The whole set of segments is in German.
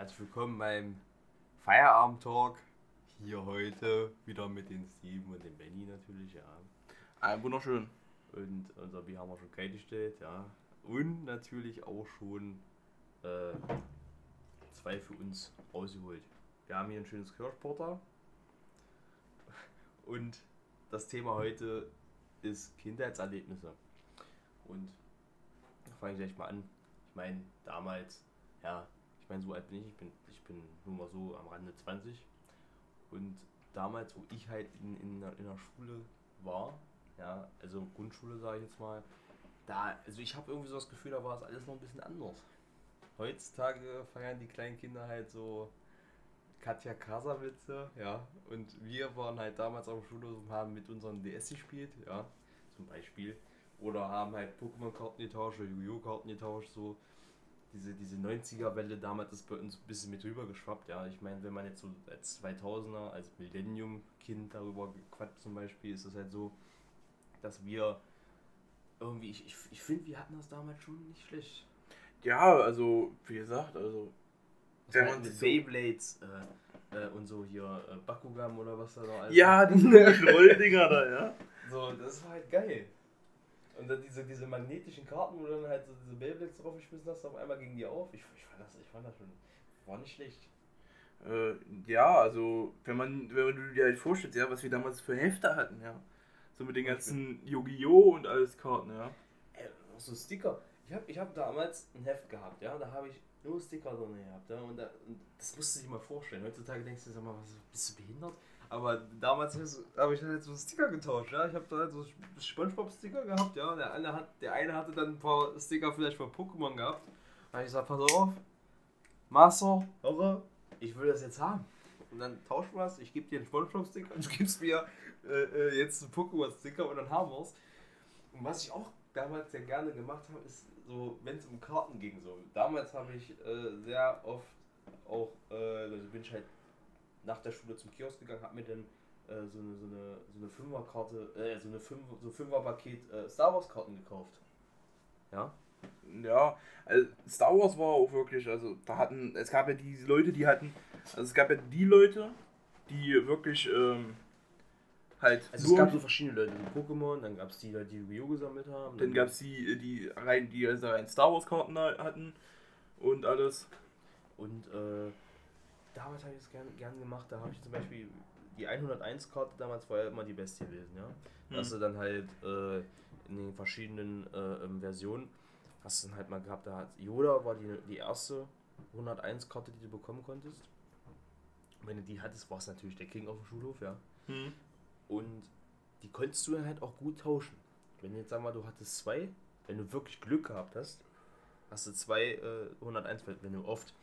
Herzlich willkommen beim Feierabend-Talk. Hier heute wieder mit den Steven und dem Benny natürlich, ja. Ein wunderschön. Und unser Bier haben wir schon kalt ja. Und natürlich auch schon äh, zwei für uns rausgeholt. Wir haben hier ein schönes Kirschporter. Und das Thema heute ist Kindheitserlebnisse. Und fange ich gleich mal an. Ich meine, damals, ja, meine, so alt bin ich, ich bin, ich bin nur mal so am Rande 20. Und damals, wo ich halt in, in, in der Schule war, ja, also Grundschule sage ich jetzt mal, da, also ich habe irgendwie so das Gefühl, da war es alles noch ein bisschen anders. Heutzutage feiern die kleinen Kinder halt so Katja Kasawitze, ja, und wir waren halt damals auf dem Schulhof und haben mit unseren DS gespielt, ja, zum Beispiel. Oder haben halt Pokémon-Karten getauscht Yu-Gi-Oh! Karten getauscht, so. Diese, diese 90er-Welle damals ist bei uns ein bisschen mit rüber geschwappt, ja. Ich meine, wenn man jetzt so als 2000er, als Millennium-Kind darüber quatscht zum Beispiel, ist es halt so, dass wir irgendwie, ich, ich, ich finde, wir hatten das damals schon nicht schlecht. Ja, also, wie gesagt, also. Wenn man mit Beyblades äh, äh, und so hier äh, Bakugan oder was da noch alles. Ja, diese Rolldinger da, ja. So, das war halt geil. Und dann diese, diese magnetischen Karten, wo du dann halt so diese Beyblades drauf geschmissen hast, auf einmal gingen die auf. Ich, ich, fand, das, ich fand das schon. War nicht schlecht. Äh, ja, also, wenn man, wenn du dir halt vorstellst, ja, was wir damals für Hefte hatten, ja. So mit den ganzen Yu-Gi-Oh! und alles Karten, ja. Ey, so Sticker. Ich habe ich hab damals ein Heft gehabt, ja. Da habe ich nur Sticker drin gehabt, ja. Und, da, und das musst du dir mal vorstellen. Heutzutage denkst du, sag mal, was, bist du behindert? Aber damals habe ich halt so Sticker getauscht, ja. Ich habe da halt so Spongebob-Sticker gehabt, ja. Der eine, hat, der eine hatte dann ein paar Sticker vielleicht von Pokémon gehabt. Habe ich gesagt, pass auf, Master, Horror, ich will das jetzt haben. Und dann tauschen wir es, ich gebe dir einen Spongebob-Sticker und du gibst mir äh, äh, jetzt einen Pokémon-Sticker und dann haben wir es. Und was ich auch damals sehr gerne gemacht habe, ist so, wenn es um Karten ging, so. Damals habe ich äh, sehr oft auch, äh, also bin ich halt nach der Schule zum Kiosk gegangen, habe mir dann äh, so eine, so eine, so eine Fünferkarte, äh, so eine Fünf, so Fünferpaket äh, Star Wars Karten gekauft. Ja. Ja, also Star Wars war auch wirklich, also da hatten, es gab ja diese Leute, die hatten, also es gab ja die Leute, die wirklich ähm, halt. Also es gab so verschiedene Leute, die Pokémon, dann gab es die Leute, die Yu-Gi-Oh! gesammelt haben. Dann, dann gab es die, die rein, die also rein Star Wars Karten hatten und alles. Und äh, damals habe ich es gern, gern gemacht, da habe ich zum Beispiel die 101-Karte damals war ja immer die beste gewesen, ja. Hm. Hast du dann halt äh, in den verschiedenen äh, ähm, Versionen, hast du dann halt mal gehabt, da hat Yoda war die, die erste 101-Karte, die du bekommen konntest. wenn du die hattest, war es natürlich der King auf dem Schulhof, ja. Hm. Und die konntest du dann halt auch gut tauschen. Wenn jetzt sag mal, du hattest zwei, wenn du wirklich Glück gehabt hast, hast du zwei äh, 101, wenn du oft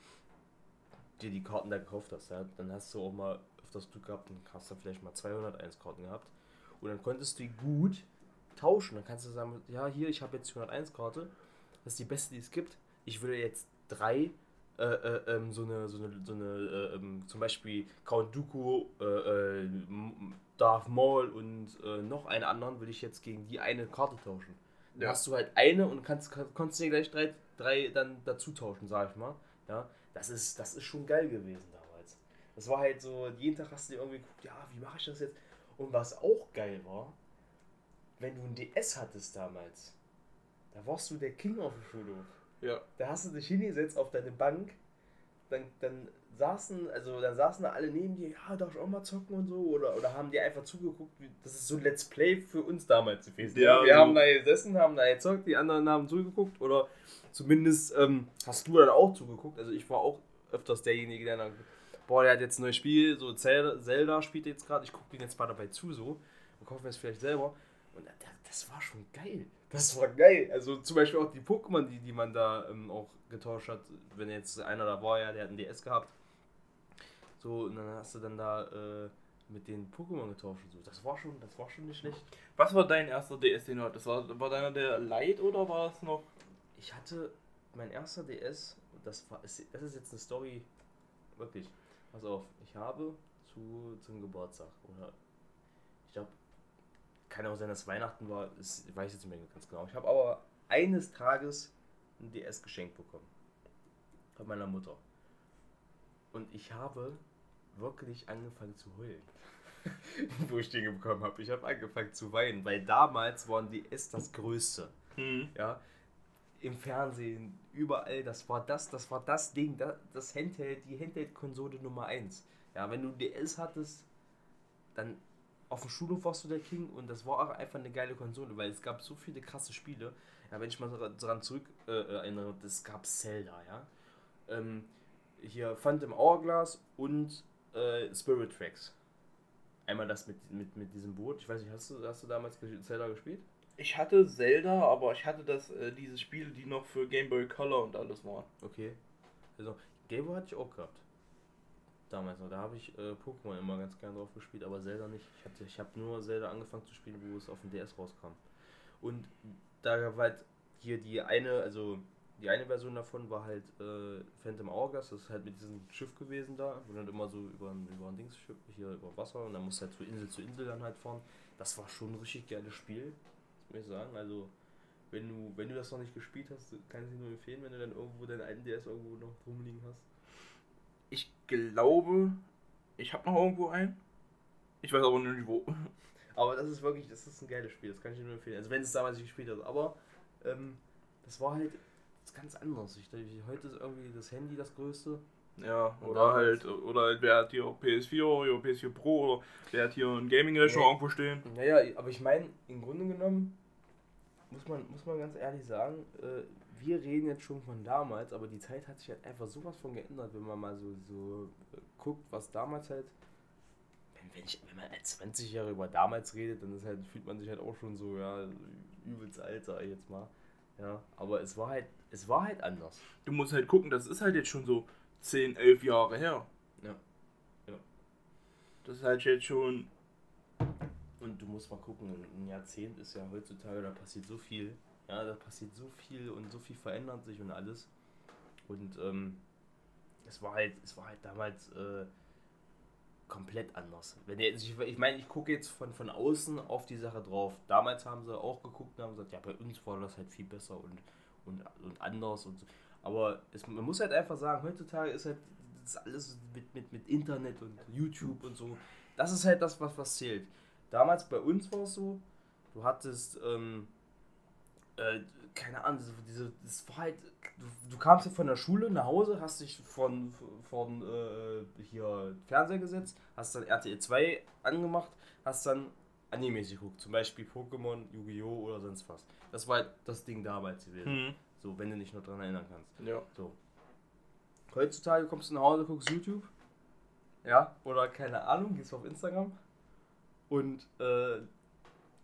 dir die Karten da gekauft hast, ja, dann hast du auch mal öfters Glück gehabt und hast du vielleicht mal 201 Karten gehabt. Und dann konntest du die gut tauschen. Dann kannst du sagen, ja, hier, ich habe jetzt 201 Karte. Das ist die beste, die es gibt. Ich würde jetzt drei äh, äh, ähm, so eine, so eine, so eine äh, ähm, zum Beispiel Count Dooku, äh, Darth Maul und noch einen anderen würde ich jetzt gegen die eine Karte tauschen. Dann ja. hast du halt eine und kannst, kannst dir gleich drei, drei dann dazu tauschen, sag ich mal. Ja, das ist, das ist schon geil gewesen damals. Das war halt so, jeden Tag hast du dir irgendwie geguckt, ja, wie mache ich das jetzt? Und was auch geil war, wenn du ein DS hattest damals, da warst du der King auf dem Schulhof. Ja. Da hast du dich hingesetzt auf deine Bank, dann, dann saßen, also dann saßen da alle neben dir, ja, darf ich auch mal zocken und so, oder, oder haben die einfach zugeguckt, wie, das ist so ein Let's Play für uns damals gewesen. Ja, wir so. haben da gesessen, haben da gezockt, die anderen haben zugeguckt, oder zumindest ähm, hast du dann auch zugeguckt, also ich war auch öfters derjenige, der dann, boah, der hat jetzt ein neues Spiel, so Zelda spielt jetzt gerade, ich gucke den jetzt mal dabei zu, so, und kaufe mir das vielleicht selber, und das war schon geil. Das war geil. Also zum Beispiel auch die Pokémon, die, die man da ähm, auch getauscht hat. Wenn jetzt einer da war, ja, der hat ein DS gehabt. So, und dann hast du dann da äh, mit den Pokémon getauscht und so. Das war schon, das war schon nicht schlecht. Was war dein erster DS, den du hattest? War, war deiner der Light oder war es noch? Ich hatte mein erster DS, das war das ist jetzt eine Story, wirklich. Pass auf, ich habe zu, zum Geburtstag oder ich glaube, kann auch sein, dass Weihnachten war, das weiß ich jetzt nicht mehr ganz genau. Ich habe aber eines Tages ein DS geschenkt bekommen. Von meiner Mutter. Und ich habe wirklich angefangen zu heulen. Wo ich den bekommen habe. Ich habe angefangen zu weinen, weil damals waren die S das Größte. Mhm. Ja. Im Fernsehen, überall, das war das, das war das Ding, das, das Handheld, die Handheld-Konsole Nummer 1. Ja, wenn du DS hattest, dann auf dem Schulhof warst du der King und das war auch einfach eine geile Konsole, weil es gab so viele krasse Spiele. Ja, wenn ich mal daran zurück äh, erinnere, das gab Zelda, ja. Ähm, hier Phantom Hourglass und äh, Spirit Tracks. Einmal das mit, mit, mit diesem Boot. Ich weiß nicht, hast du, hast du damals Zelda gespielt? Ich hatte Zelda, aber ich hatte das, äh, diese Spiele, die noch für Game Boy Color und alles waren. Okay. Also, Game Boy hatte ich auch gehabt. Damals noch. Da habe ich äh, Pokémon immer ganz gerne drauf gespielt, aber Zelda nicht. Ich, hatte, ich habe nur Zelda angefangen zu spielen, wo es auf dem DS rauskam. Und da war halt hier die eine, also die eine Version davon war halt äh, Phantom Hourglass, das ist halt mit diesem Schiff gewesen da, wo dann immer so über ein, über ein Dingsschiff, hier über Wasser und dann musst du halt von Insel zu Insel dann halt fahren. Das war schon ein richtig geiles Spiel, muss ich sagen. Also, wenn du, wenn du das noch nicht gespielt hast, kann ich dir nur empfehlen, wenn du dann irgendwo deinen alten DS irgendwo noch rumliegen hast. Ich glaube, ich habe noch irgendwo einen. Ich weiß aber nicht wo. Aber das ist wirklich, das ist ein geiles Spiel, das kann ich dir nur empfehlen. Also wenn es damals nicht gespielt hast. Aber ähm, das war halt das ganz anders. Ich, heute ist irgendwie das Handy das Größte. Ja, oder halt, oder halt, wer hat hier PS4 oder PS4 Pro oder wer hat hier ein Gaming-Rechner nee. irgendwo stehen. Naja, aber ich meine, im Grunde genommen muss man, muss man ganz ehrlich sagen, äh, wir reden jetzt schon von damals, aber die Zeit hat sich halt einfach sowas von geändert, wenn man mal so, so äh, guckt, was damals halt. Wenn, wenn, ich, wenn man als 20 Jahre über damals redet, dann ist halt, fühlt man sich halt auch schon so, ja, übelst alt, sag ich jetzt mal. Ja, aber es war halt, es war halt anders. Du musst halt gucken, das ist halt jetzt schon so 10, 11 Jahre her. Ja. Ja. Das ist halt jetzt schon. Und du musst mal gucken, ein Jahrzehnt ist ja heutzutage, da passiert so viel. Ja, da passiert so viel und so viel verändert sich und alles. Und ähm, es war halt, es war halt damals äh, komplett anders. Wenn ihr, ich, ich meine, ich gucke jetzt von, von außen auf die Sache drauf. Damals haben sie auch geguckt und haben gesagt, ja, bei uns war das halt viel besser und, und, und anders und so. Aber es, man muss halt einfach sagen, heutzutage ist halt das alles mit, mit, mit Internet und YouTube und so. Das ist halt das, was, was zählt. Damals bei uns war es so, du hattest, ähm, äh, keine Ahnung, diese, das war halt, du, du kamst ja von der Schule nach Hause, hast dich von, von äh, hier Fernseher gesetzt, hast dann RTL 2 angemacht, hast dann Animes geguckt, zum Beispiel Pokémon, Yu-Gi-Oh! oder sonst was. Das war halt das Ding damals gewesen. Mhm. So, wenn du dich noch daran erinnern kannst. Ja. So. Heutzutage kommst du nach Hause, guckst YouTube. Ja, oder keine Ahnung, gehst auf Instagram. Und äh,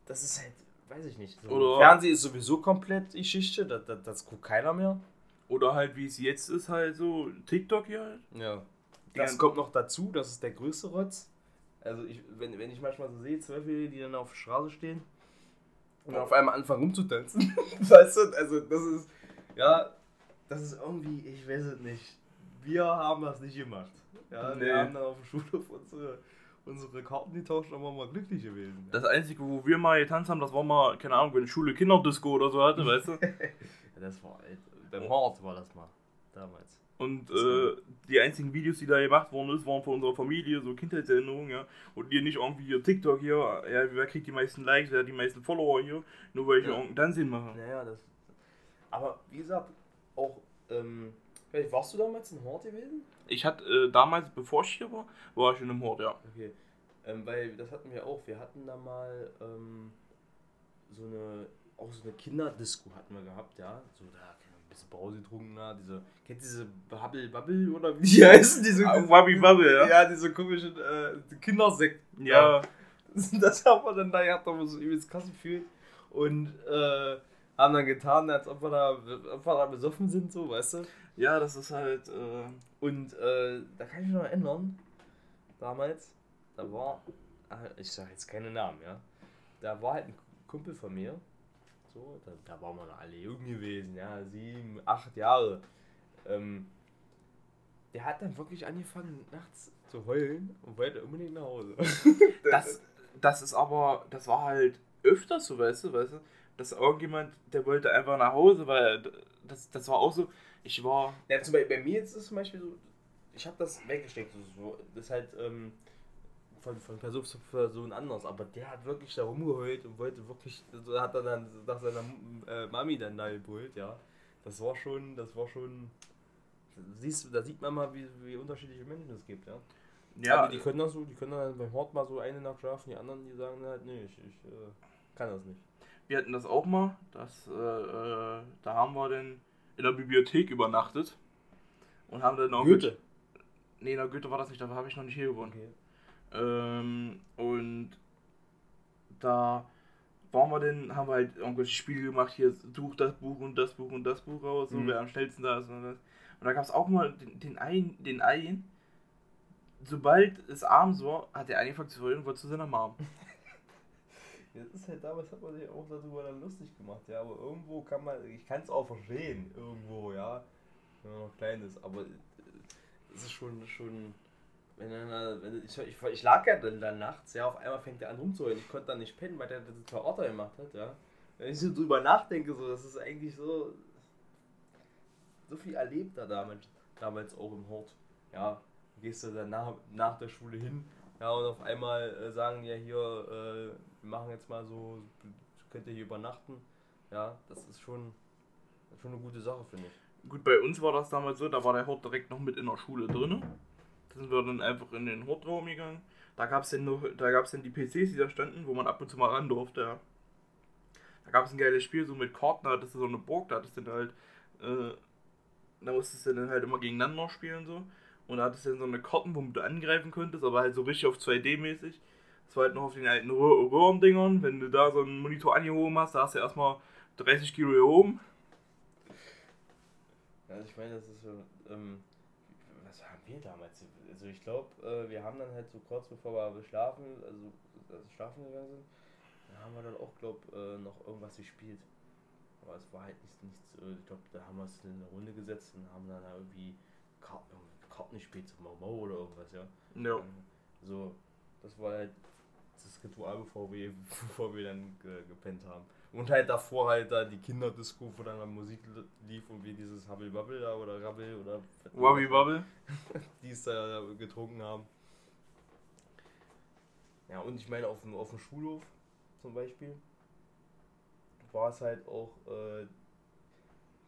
das ist halt, weiß ich nicht. So Oder- Fernsehen ist sowieso komplett Geschichte, das, das, das guckt keiner mehr. Oder halt wie es jetzt ist, halt so TikTok hier halt. Ja. Das kommt noch dazu, das ist der größte Rotz. Also ich, wenn, wenn ich manchmal so sehe, Zwölfjährige, die dann auf der Straße stehen und auf einmal anfangen rumzutanzen. weißt du, also das ist, ja, das ist irgendwie, ich weiß es nicht. Wir haben das nicht gemacht. Ja, Nee. wir haben dann auf dem Schulhof unsere, unsere Karten getauscht und waren mal glücklich gewesen. Das Einzige, wo wir mal getanzt haben, das war mal, keine Ahnung, wenn Schule Kinderdisco oder so hatte, weißt du? Ja, das war alt. Beim Hort war das mal. Damals. Und äh, die einzigen Videos, die da gemacht worden ist, waren von unserer Familie, so Kindheitserinnerungen, ja. Und hier nicht irgendwie hier TikTok hier, ja, wer kriegt die meisten Likes, wer hat die meisten Follower hier, nur weil ich Ja. irgendeinen Tanzsinn mache. Naja, das. Aber wie gesagt, auch, ähm, vielleicht warst du damals in Hort gewesen? Ich hatte äh, damals, bevor ich hier war, war ich in einem Hort, ja. Okay. Ähm, weil das hatten wir auch. Wir hatten da mal ähm, so eine, auch so eine Kinderdisco hatten wir gehabt, ja. So da ein bisschen Brause getrunken, da, diese, kennt ihr diese Bubble Bubble oder wie die heißen? Diese, Ah, Wabby Bubble, ja. Ja, diese komischen äh, Kindersekten. Ja, Das haben wir dann da gehabt, haben wir so übelst krass gefühlt. Und äh, haben dann getan, als ob wir, da, ob wir da besoffen sind, so, weißt du? Ja, das ist halt, äh, Und äh, da kann ich mich noch erinnern, damals, da war, ah, ich sag jetzt keine Namen, ja, da war halt ein Kumpel von mir, so, da, da waren wir noch alle jung gewesen, ja, sieben, acht Jahre. Ähm, der hat dann wirklich angefangen, nachts zu heulen und wollte unbedingt nach Hause. das, das ist aber, das war halt öfters so, weißt du, weißt du, dass irgendjemand, der wollte einfach nach Hause, weil das, das war auch so, ich war, Ja, zum Beispiel bei mir jetzt ist zum Beispiel so, ich habe das weggesteckt. So, das ist halt ähm, von, von Person zu Person anders, aber der hat wirklich da rumgeheult und wollte wirklich, so hat er dann nach seiner äh, Mami dann da gebrüllt, ja. Das war schon, das war schon, siehst du, da sieht man mal, wie, wie unterschiedliche Menschen es gibt, ja. Ja. Also die können das so, die können dann beim Hort mal so eine Nacht schlafen, die anderen, die sagen halt, nee, ich, ich äh, kann das nicht. Wir hatten das auch mal, das, äh, äh da haben wir dann in der Bibliothek übernachtet und haben dann auch Goethe. Mit, nee, der Goethe war das nicht, da habe ich noch nicht hier gewohnt. Okay. Ähm, und da waren wir denn, haben wir halt irgendwelche Spiele gemacht, hier such das Buch und das Buch und das Buch raus, so mhm. wer am schnellsten da ist und das. Und da gab es auch mal den, den einen, den einen, sobald es abends war, hat er angefangen zu heulen und wollte zu seiner Mom. Das ist halt damals hat man sich auch darüber dann lustig gemacht, ja, aber irgendwo kann man, ich kann es auch verstehen, irgendwo, ja, wenn man noch klein ist, aber es ist schon, schon, wenn er, wenn ich, ich, ich, lag ja dann, dann nachts, ja, auf einmal fängt er an rumzuheulen, ich konnte dann nicht pennen, weil der das Theater gemacht hat, ja. Wenn ich so drüber nachdenke, so, das ist eigentlich so, so viel erlebt er damals, damals auch im Hort, ja, gehst du dann nach, nach der Schule hin, ja, und auf einmal äh, sagen ja hier, äh, wir machen jetzt mal so, könnt ihr hier übernachten. Ja, das ist schon, schon eine gute Sache, finde ich. Gut, bei uns war das damals so, da war der Hort direkt noch mit in der Schule drin. Da sind wir dann einfach in den Hortraum gegangen. Da gab es dann, da dann die PCs, die da standen, wo man ab und zu mal ran durfte. Ja. Da gab es ein geiles Spiel, so mit Karten, da hattest du so eine Burg, da hattest du dann halt, äh, da musstest du dann halt immer gegeneinander spielen so. Und da hattest du dann so eine Karten, womit du angreifen konntest, aber halt so richtig auf 2D-mäßig. Das war halt noch auf den alten Röhrendingern. Wenn du da so einen Monitor angehoben hast, da hast du erstmal 30 Kilo gehoben. Also ich meine, das ist so, ähm, was haben wir damals? Also ich glaube, äh, wir haben dann halt so kurz bevor wir schlafen, also, also schlafen gegangen sind, da haben wir dann auch, glaube äh, noch irgendwas gespielt. Aber es war halt nichts, nichts äh, ich glaube, da haben wir es in eine Runde gesetzt und haben dann irgendwie Karten, Karten gespielt, so Mau oder irgendwas, ja. Ja. Ähm, so, das war halt das Ritual, bevor wir, bevor wir dann ge, gepennt haben. Und halt davor halt da die Kinderdisco, wo dann Musik lief und wir dieses Hubble Bubble da oder Rabbel oder Wubble Bubble, die es da getrunken haben. Ja, und ich meine, auf dem, auf dem Schulhof zum Beispiel war es halt auch, äh,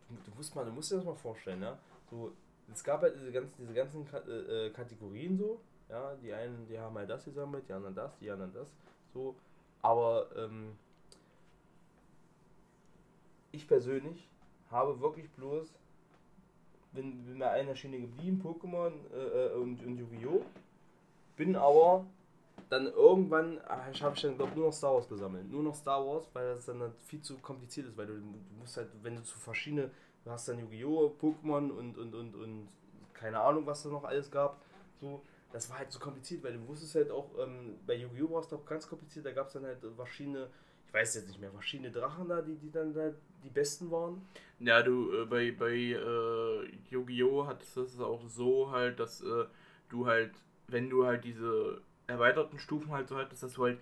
du, du, musst mal, du musst dir das mal vorstellen, ja. So, es gab halt diese ganzen, diese ganzen äh, äh, Kategorien so, ja, die einen, die haben halt das gesammelt, die anderen das, die anderen das, so. Aber ähm, ich persönlich habe wirklich bloß, bin, bin bei einer Schiene geblieben, Pokémon äh, äh, und, und Yu-Gi-Oh! Bin aber dann irgendwann, ah, ich habe dann glaub, nur noch Star Wars gesammelt. Nur noch Star Wars, weil das dann halt viel zu kompliziert ist, weil du, du musst halt, wenn du zu verschiedene, du hast dann Yu-Gi-Oh!, Pokémon und, und, und, und keine Ahnung, was da noch alles gab, so, das war halt so kompliziert, weil du wusstest halt auch, ähm, bei Yu-Gi-Oh! war es doch ganz kompliziert, da gab es dann halt verschiedene, ich weiß jetzt nicht mehr, verschiedene Drachen da, die, die dann da die besten waren. Ja, du, äh, bei, bei äh, Yu-Gi-Oh! hattest es auch so halt, dass äh, du halt, wenn du halt diese erweiterten Stufen halt so hattest, dass du halt,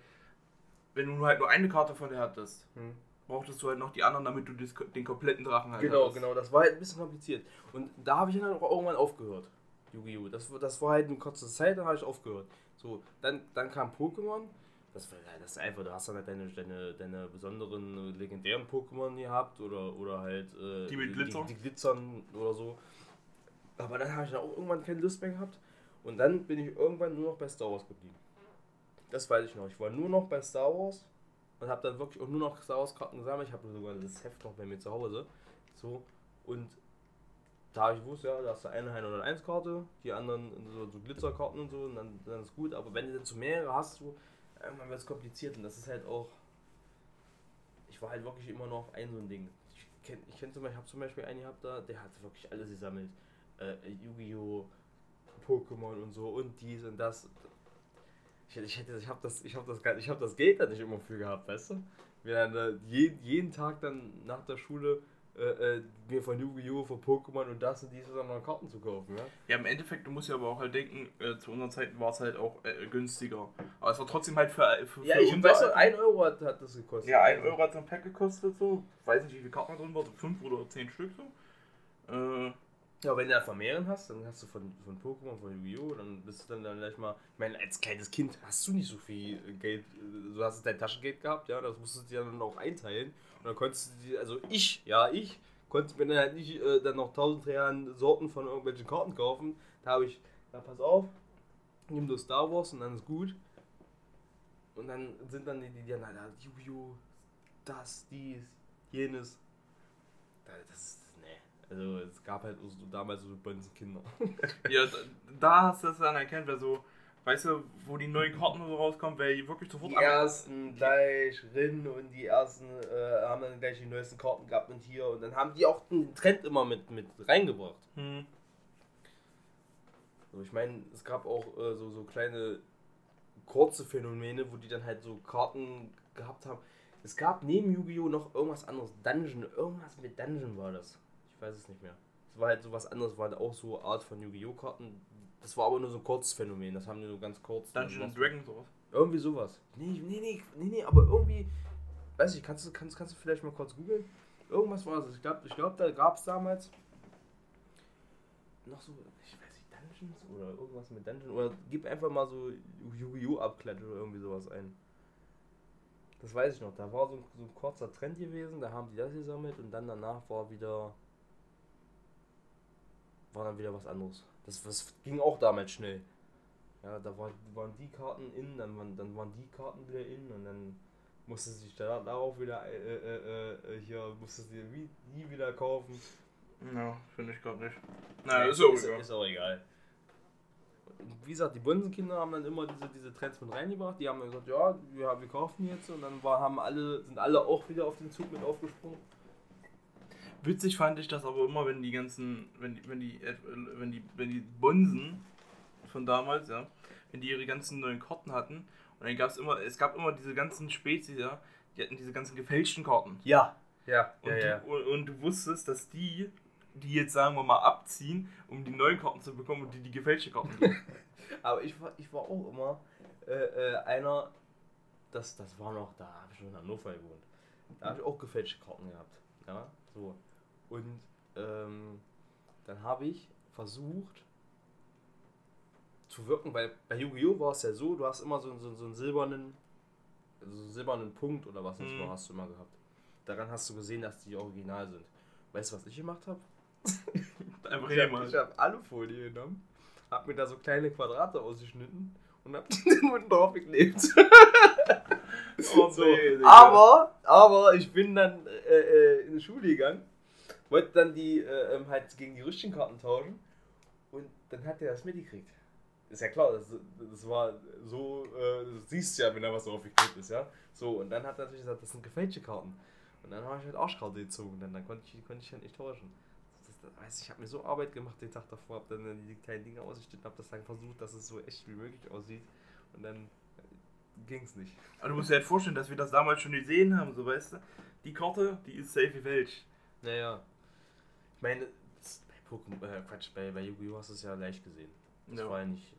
wenn du halt nur eine Karte von dir hattest, hm. Brauchtest du halt noch die anderen, damit du das, den kompletten Drachen halt Genau, hattest. genau, das war halt ein bisschen kompliziert. Und da habe ich dann auch irgendwann aufgehört. Yu-Gi-Oh! Das, das war halt eine kurze Zeit, dann habe ich aufgehört. So, dann, dann kam Pokémon. Das, das ist einfach, du hast dann halt deine, deine, deine besonderen legendären Pokémon gehabt oder, oder halt äh, die mit Glitzern. Die, die, glitzern oder so. Aber dann habe ich dann auch irgendwann keine Lust mehr gehabt. Und dann bin ich irgendwann nur noch bei Star Wars geblieben. Das weiß ich noch. Ich war nur noch bei Star Wars und habe dann wirklich auch nur noch Star Karten gesammelt. Ich habe sogar das Heft noch bei mir zu Hause. So. Und da ich wusste, ja, da hast du eine 101 Karte, die anderen so, so Glitzerkarten und so, und dann, dann ist gut. Aber wenn du zu mehrere hast, so, irgendwann wird es kompliziert und das ist halt auch. Ich war halt wirklich immer noch ein so ein Ding. Ich kenne ich kenn zum Beispiel, habe zum Beispiel einen gehabt da, der hat wirklich alles gesammelt. Äh, Yu-Gi-Oh!, Pokémon und so und dies und das. Ich, ich hätte, ich habe das, ich habe das, ich habe das Geld da nicht immer für gehabt, weißt du? Wir dann äh, jeden, jeden Tag dann nach der Schule äh, äh, mir von Yu-Gi-Oh!, von Pokémon und das und dieses an Karten zu kaufen. Ja? ja, im Endeffekt, du musst ja aber auch halt denken, äh, zu unseren Zeiten war es halt auch äh, günstiger. Aber es war trotzdem halt für. für ja, ich weiß, 1 Euro hat, hat, das gekostet. Ja, 1 Euro hat so ein Pack gekostet, so. Ich weiß nicht, wie viele Karten drin waren, so 5 oder 10 Stück so. Ja, wenn du dann vermehren hast, dann hast du von, von Pokémon, von Yu-Gi-Oh!, dann bist du dann, dann gleich mal. Ich meine, als kleines Kind hast du nicht so viel Geld. Du hast dein Taschengeld gehabt, ja, das musstest du dir dann auch einteilen. Und dann konntest du dir, also ich, ja, ich, konnte mir dann halt nicht äh, dann noch tausend Realen Sorten von irgendwelchen Karten kaufen. Da habe ich, na pass auf, nimm du Star Wars und dann ist gut. Und dann sind dann die, die, die na, da, Yu-Gi-Oh!, das, dies, jenes. Das, nee. Also es gab halt so, damals so Kinder. ja, da, da hast du es dann erkannt, wer so, weißt du, wo die neuen Karten so rauskommen, wer wirklich sofort Die ersten gleich Rin und die ersten äh, haben dann gleich die neuesten Karten gehabt und hier und dann haben die auch den Trend immer mit, mit reingebracht. Hm. Also ich meine, es gab auch äh, so, so kleine kurze Phänomene, wo die dann halt so Karten gehabt haben. Es gab neben Yu-Gi-Oh! noch irgendwas anderes. Dungeon, irgendwas mit Dungeon war das. Weiß es nicht mehr. Es war halt so was anderes, war halt auch so Art von Yu-Gi-Oh! Karten. Das war aber nur so ein kurzes Phänomen, das haben die nur ganz kurz. Dungeon Dragons sowas. Irgendwie sowas. Nee, nee, nee, nee, nee, aber irgendwie, weiß ich, kannst du, kannst, kannst du vielleicht mal kurz googeln? Irgendwas war es. Ich glaube, ich glaub, da gab es damals noch so, ich weiß nicht, Dungeons oder irgendwas mit Dungeons. Oder gib einfach mal so Yu-Gi-Oh! Abklatsch oder irgendwie sowas ein. Das weiß ich noch. Da war so ein, so ein kurzer Trend gewesen, da haben die das gesammelt und dann danach war wieder. War dann wieder was anderes. Das, das ging auch damals schnell. Ja, da war, waren die Karten in, dann waren, dann waren die Karten wieder in und dann musste sich da darauf wieder äh, äh, äh, hier musste sie wie, nie wieder kaufen. Ja, finde ich gerade nicht. Naja, ist, ist, ist, auch egal wie gesagt, die Bunsenkinder haben dann immer diese, diese Trends mit reingebracht. Die haben dann gesagt, ja, wir, wir kaufen jetzt und dann war, haben alle, sind alle auch wieder auf den Zug mit aufgesprungen. Witzig fand ich das aber immer, wenn die ganzen, wenn, wenn die, wenn die, wenn die Bunsen von damals, ja, wenn die ihre ganzen neuen Karten hatten und dann gab es immer, es gab immer diese ganzen Spezies, ja, die hatten diese ganzen gefälschten Karten. Ja, ja, und, ja, ja. Du, und, und du wusstest, dass die die jetzt sagen wir mal abziehen, um die neuen Karten zu bekommen und die die gefälschte Karten geben. Aber ich war, ich war auch immer äh, äh, einer, das, das war noch, da habe ich schon in Hannover gewohnt. Da habe ich auch gefälschte Karten gehabt. Ja, so. Und ähm, dann habe ich versucht zu wirken, weil bei Yu-Gi-Oh! war es ja so, du hast immer so, so, so einen silbernen, so einen silbernen Punkt oder was mhm. hast du immer gehabt. Daran hast du gesehen, dass die original sind. Weißt du, was ich gemacht habe? Einfach ich habe hab Alufolie genommen, hab mir da so kleine Quadrate ausgeschnitten und hab den unten drauf geklebt. oh, so. nee, aber, aber ich bin dann äh, äh, in die Schule gegangen, wollte dann die äh, ähm, halt gegen die Rüstchenkarten tauschen und dann hat er das mitgekriegt. Ist ja klar, das, das war so, äh, du siehst ja, wenn da was draufgeklebt ist, ja. So, und dann hat er natürlich gesagt, das sind gefälschte Karten. Und dann habe ich halt Arschkarte gezogen, denn dann konnte ich, konnte ich halt nicht tauschen weiß ich habe mir so Arbeit gemacht den Tag davor, habe dann die kleinen Dinge ausgeschnitten, habe das dann versucht, dass es so echt wie möglich aussieht und dann ging es nicht. Aber du musst dir halt vorstellen, dass wir das damals schon gesehen haben, so weißt du. Die Karte, die ist safe wie Welch. Naja. Meine, bei Pokémon, äh, Quatsch, bei, bei Yu-Gi-Oh! hast du es ja leicht gesehen. Das ja. war ja nicht.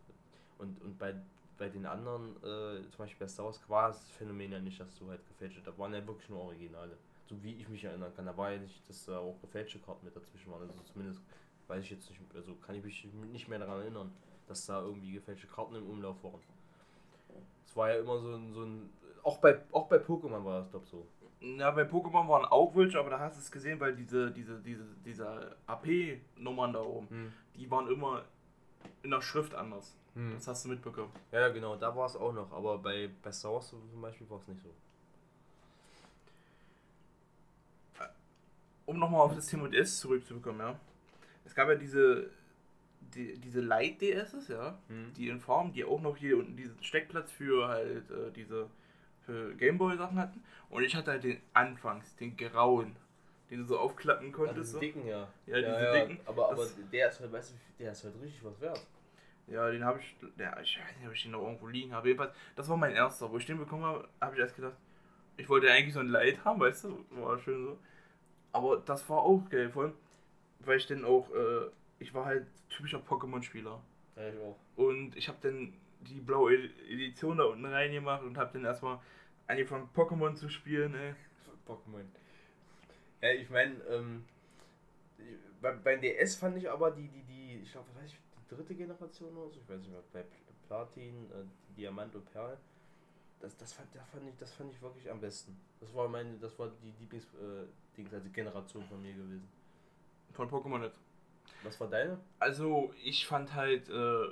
Und, und bei, bei den anderen, äh, zum Beispiel bei Star Wars, war das Phänomen ja nicht, dass du halt gefälscht. Da waren ja wirklich nur Originale so wie ich mich erinnern kann. Da war ja nicht, dass da auch gefälschte Karten mit dazwischen waren. Also zumindest weiß ich jetzt nicht, also kann ich mich nicht mehr daran erinnern, dass da irgendwie gefälschte Karten im Umlauf waren. Es war ja immer so ein, so ein auch bei, auch bei Pokémon war das glaube so. Ja, bei Pokémon waren auch welche, aber da hast du es gesehen, weil diese, diese, diese, diese AP-Nummern da oben, hm. die waren immer in der Schrift anders. Hm. Das hast du mitbekommen. Ja, genau, da war es auch noch, aber bei, bei Star Wars zum Beispiel war es nicht so. um nochmal auf das Thema DS zurückzubekommen, ja. Es gab ja diese, die, diese Light DSs, ja, mhm. die in Form, die auch noch hier unten diesen Steckplatz für halt äh, diese für Gameboy Sachen hatten. Und ich hatte halt den Anfangs, den grauen, den du so aufklappen konntest. Ja, dicken, ja. Ja, ja diese ja, dicken. Aber, aber der ist halt, weißt du, der ist halt richtig was wert. Ja, den habe ich, ja, ich weiß nicht, ob ich den noch irgendwo liegen habe. Jedenfalls, das war mein erster. Wo ich den bekommen habe, habe ich erst gedacht, ich wollte eigentlich so ein Light haben, weißt du, war schön so. Aber das war auch geil, vor allem, weil ich dann auch, äh, ich war halt typischer Pokémon-Spieler. Ja, ich auch. Und ich habe dann die blaue Edition da unten reingemacht und habe dann erstmal angefangen, Pokémon zu spielen, ey. Pokémon. Ja, ich meine, ähm, bei, beim DS fand ich aber die, die, die, ich glaube, weiß ich, die dritte Generation oder so, ich weiß nicht mehr, bei Platin, äh, Diamant und Perl, das, das, fand, das, fand ich, das fand ich wirklich am besten. Das war meine, das war die Lieblings, äh, also Generation von mir gewesen. Von Pokémon jetzt. Was war deine? Also, ich fand halt äh,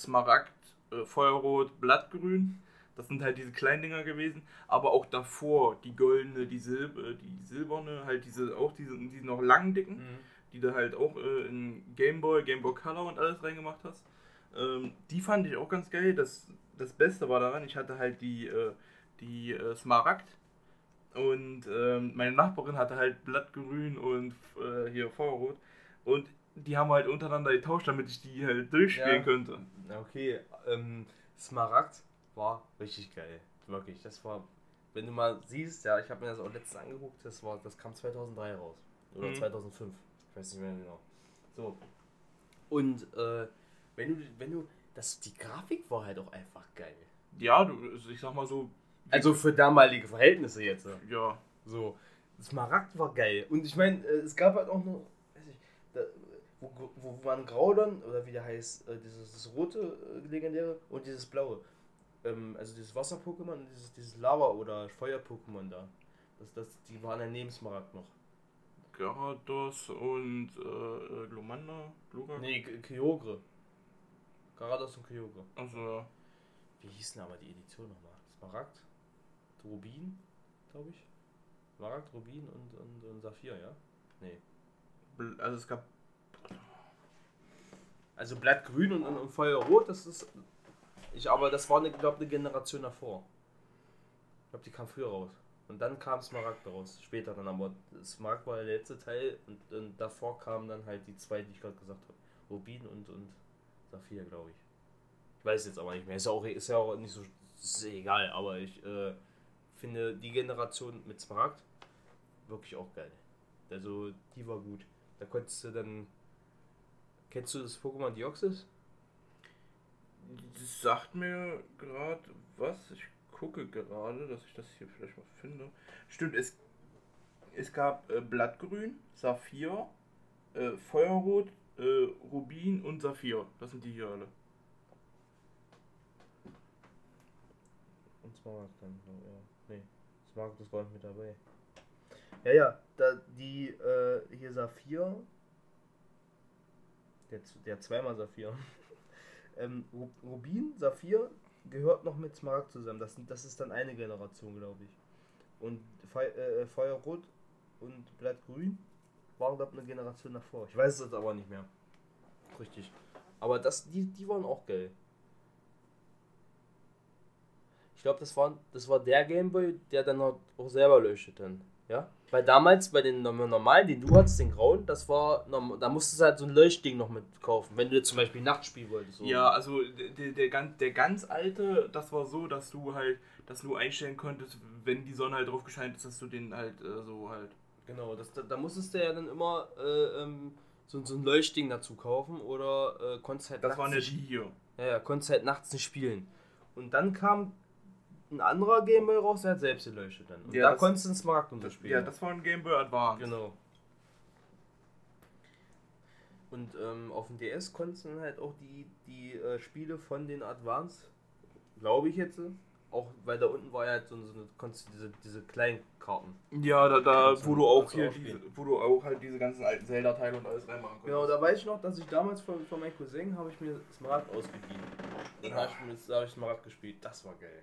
Smaragd, äh, Feuerrot, Blattgrün. Das sind halt diese kleinen Dinger gewesen. Aber auch davor die goldene, die, Silb äh, die silberne, halt diese, auch diese, diese noch langen dicken, mhm. die du halt auch äh, in Gameboy, Gameboy Color und alles reingemacht hast. Ähm, die fand ich auch ganz geil. Das, das Beste war daran, ich hatte halt die, äh, die äh, Smaragd. Und ähm, meine Nachbarin hatte halt Blattgrün und äh, hier Feuerrot. Und die haben halt untereinander getauscht, damit ich die halt durchspielen ja. könnte. Okay, ähm, Smaragd war richtig geil. Wirklich. Das war, wenn du mal siehst, ja, ich habe mir das auch letztens angeguckt, das war, das kam 2003 raus. Oder mhm. 2005. Ich weiß nicht mehr genau. So. Und äh, wenn du, wenn du, das, die Grafik war halt auch einfach geil. Ja, du, also ich sag mal so. Also für damalige Verhältnisse jetzt. Ja. So. Smaragd war geil. Und ich meine, äh, es gab halt auch noch, wo, wo man Graudon, oder wie der heißt, äh, dieses rote äh, legendäre und dieses blaue ähm, also dieses Wasser-Pokémon und dieses, dieses Lava- oder Feuer-Pokémon da. Das, das, die waren ein Nebensmarkt noch. Garados und äh, Glomanda? Gluga? Nee, Kyogre. Garados und Kyogre. Also. Wie hieß denn aber die Edition nochmal? Smaragd? Rubin, glaube ich. Smaragd, Rubin und, und, und Saphir, ja? Nee. Also es gab. Also Blattgrün und, und, Feuerrot, das ist ich, aber das war, eine, glaube eine Generation davor. Ich glaube, die kam früher raus. Und dann kam Smaragd raus, später dann. Aber Smaragd war der letzte Teil und, und davor kamen dann halt die zwei, die ich gerade gesagt habe. Rubin und, und Saphir, glaube ich. Ich weiß jetzt aber nicht mehr. Ist ja auch, ist ja auch nicht so ist egal, aber ich äh, finde die Generation mit Smaragd wirklich auch geil. Also die war gut. Da konntest du dann. Kennst du das Pokémon Deoxys? Das sagt mir gerade was. Ich gucke gerade, dass ich das hier vielleicht mal finde. Stimmt, es, es gab äh, Blattgrün, Saphir, äh, Feuerrot, äh, Rubin und Saphir. Das sind die hier alle. Und Smaragd dann, ja. Nee, Smaragd ist gar nicht mit dabei. Ja, ja, da, die äh, hier Saphir. Der, der zweimal Saphir. ähm, Rubin, Saphir gehört noch mit Smaragd zusammen. Das, das ist dann eine Generation, glaube ich. Und Fe äh, Feuerrot und Blattgrün waren, glaube eine Generation davor. Ich weiß es aber nicht mehr. Richtig. Aber das, die, die waren auch geil. Ich glaube, das war, das war der Gameboy, der dann auch selber leuchtet dann. Ja? Weil damals bei den normalen, den du hattest, den grauen, das war, da musstest du halt so ein Leuchtding noch mit kaufen, wenn du zum Beispiel Nachtspiel wolltest. So. Ja, also der, der, der, der ganz alte, das war so, dass du halt, dass du einstellen konntest, wenn die Sonne halt drauf gescheint ist, dass du den halt äh, so halt. Genau, das, da, da musstest du ja dann immer äh, ähm, so, so ein Leuchtding dazu kaufen oder äh, konntest halt. Das waren ja die hier. Ja, ja, konntest halt nachts nicht spielen. Und dann kam ein anderer Gameboy raus, der hat selbst geleuchtet dann. Und ja, da konntest du einen Smaragd unterspielen. Ja, das war ein Gameboy Advance. Genau. Und ähm, auf dem DS konntest du dann halt auch die, die äh, Spiele von den Advance, glaube ich jetzt, auch weil da unten war ja halt so, so eine, konntest du diese, diese kleinen Karten. Ja, da, da wo du auch hier, diese, wo du auch halt diese ganzen alten Zelda-Teile und alles reinmachen konntest. Genau, da weiß ich noch, dass ich damals von, von meinem Cousin habe ich mir Smaragd ausgegeben. Dann ja. habe ich, mir, hab ich Smaragd gespielt. Das war geil.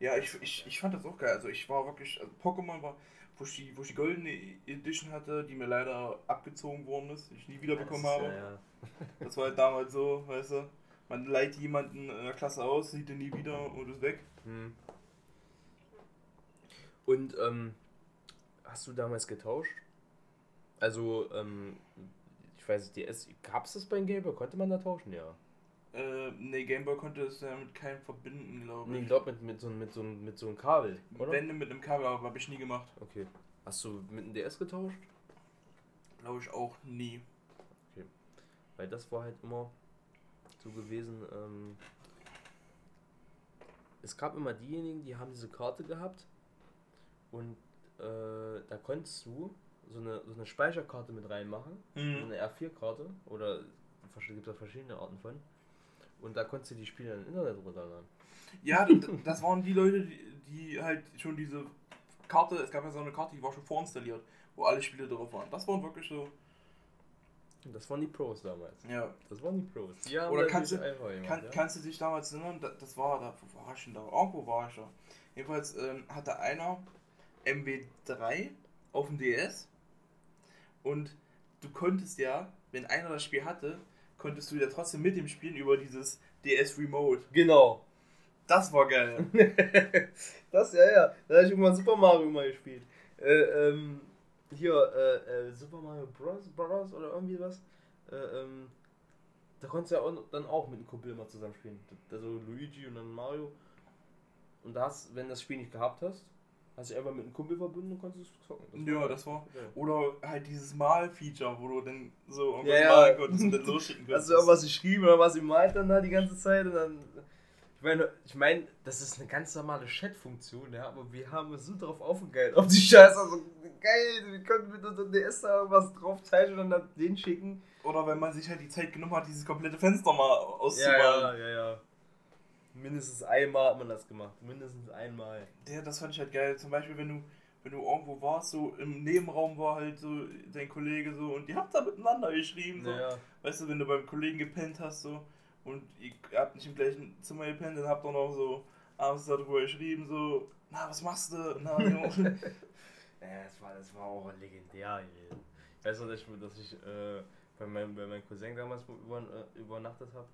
Ja, ich, ich, ich fand das auch geil. Also ich war wirklich, also Pokémon war, wo ich, die, wo ich die goldene Edition hatte, die mir leider abgezogen worden ist, ich nie wieder bekommen habe. Ja, ja. Das war halt damals so, weißt du, man leiht jemanden in der Klasse aus, sieht den nie wieder und ist weg. Hm. Und ähm, hast du damals getauscht? Also, ähm, ich weiß nicht, gab es das beim Game Konnte man da tauschen? Ja. Äh, nee, Gameboy konnte es ja mit keinem verbinden, glaube ich. Nee, ich glaube mit, mit, so, mit, so, mit so einem Kabel, oder? Wenn mit einem Kabel, aber habe ich nie gemacht. Okay. Hast du mit einem DS getauscht? Glaube ich auch nie. Okay. Weil das war halt immer so gewesen, ähm, es gab immer diejenigen, die haben diese Karte gehabt und äh, da konntest du so eine, so eine Speicherkarte mit reinmachen, Mhm. so eine R4-Karte oder gibt es verschiedene Arten von. Und da konntest du die Spiele im Internet runterladen. Ja, das waren die Leute, die, die halt schon diese Karte, es gab ja so eine Karte, die war schon vorinstalliert, wo alle Spiele drauf waren. Das waren wirklich so. Das waren die Pros damals. Ja. Das waren die Pros. Haben Oder kannst du- einfach gemacht, Kann, ja? Kannst du dich damals erinnern? Da- Das war da, wo war ich denn da? Irgendwo war ich da. Jedenfalls ähm, hatte einer MW3 auf dem DS und du konntest ja, wenn einer das Spiel hatte, konntest du ja trotzdem mit dem spielen über dieses DS Remote. Genau. Das war geil. das, ja, ja. Da habe ich immer Super Mario mal gespielt. Äh, ähm, hier, äh, äh, Super Mario Bros. Bros. oder irgendwie was. Äh, ähm, da konntest du ja auch, dann auch mit einem Kumpel immer zusammen spielen. Also Luigi und dann Mario. Und da hast, wenn du das Spiel nicht gehabt hast, hast du dich einfach mit einem Kumpel verbunden und konntest es zocken. ja, das war. geil. Oder halt dieses Mal-Feature, wo du dann so irgendwas Ja, ja. malen konntest und dann losschicken konntest. Hast du irgendwas geschrieben oder was malt dann da die ganze Zeit und dann. Ich meine, ich meine, das ist eine ganz normale Chat-Funktion, ja, aber wir haben uns so drauf aufgegeilt, auf die Scheiße, also geil, wir können mit unserem DS da irgendwas drauf zeichnen und dann den schicken. Oder wenn man sich halt die Zeit genommen hat, dieses komplette Fenster mal Ja, auszumalen. ja, ja, ja. Mindestens einmal hat man das gemacht, mindestens einmal. Ja, das fand ich halt geil. Zum Beispiel, wenn du, wenn du irgendwo warst, so im Nebenraum war halt so dein Kollege so und ihr habt da miteinander geschrieben. So. Ja, Weißt du, wenn du beim Kollegen gepennt hast so und ihr habt nicht im gleichen Zimmer gepennt, dann habt ihr noch so abends darüber geschrieben, so, na, was machst du? Na. Ja, das war, das war auch legendär. Ich weiß noch, dass ich, dass ich äh, bei, meinem, bei meinem Cousin damals über, äh, übernachtet habe.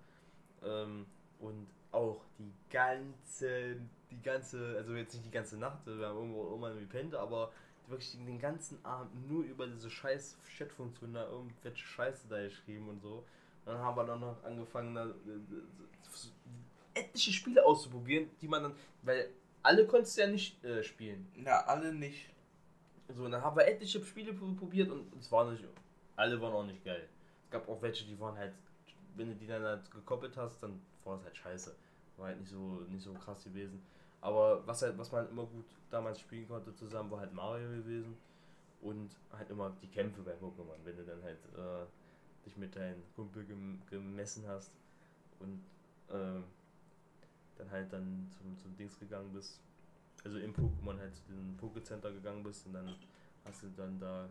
Ähm, und auch die ganze, die ganze, also jetzt nicht die ganze Nacht, wir haben irgendwo irgendwann gepennt, aber wirklich den ganzen Abend nur über diese scheiß Chat-Funktion da irgendwelche Scheiße da geschrieben und so. Dann haben wir dann noch angefangen, da, äh, etliche Spiele auszuprobieren, die man dann, weil alle konntest du ja nicht äh, spielen. Na, alle nicht. So, und dann haben wir etliche Spiele pro- probiert und es waren nicht, alle waren auch nicht geil. Es gab auch welche, die waren halt, wenn du die dann halt gekoppelt hast, dann war es halt scheiße. War halt nicht so, nicht so krass gewesen. Aber was halt, was man immer gut damals spielen konnte zusammen, war halt Mario gewesen. Und halt immer die Kämpfe bei Pokémon, wenn du dann halt äh, dich mit deinem Kumpel gem gemessen hast und äh, dann halt dann zum, zum Dings gegangen bist. Also im Pokémon halt zu diesem Pokécenter gegangen bist und dann hast du dann da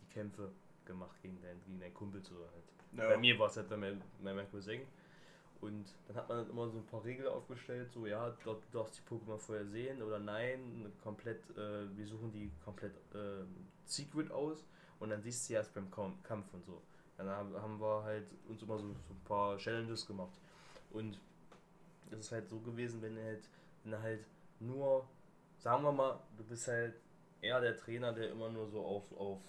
die Kämpfe gemacht gegen deinen gegen deinen Kumpel so halt. Ja. Bei mir war es halt bei meinem, bei meinem Cousin. Und dann hat man dann immer so ein paar Regeln aufgestellt, so ja, dort du darfst die Pokémon vorher sehen oder nein, komplett, äh, wir suchen die komplett äh, Secret aus und dann siehst du erst beim Kam- Kampf und so. Dann haben, wir halt uns immer so, so ein paar Challenges gemacht. Und es ist halt so gewesen, wenn du halt, wenn du halt nur, sagen wir mal, du bist halt eher der Trainer, der immer nur so auf, auf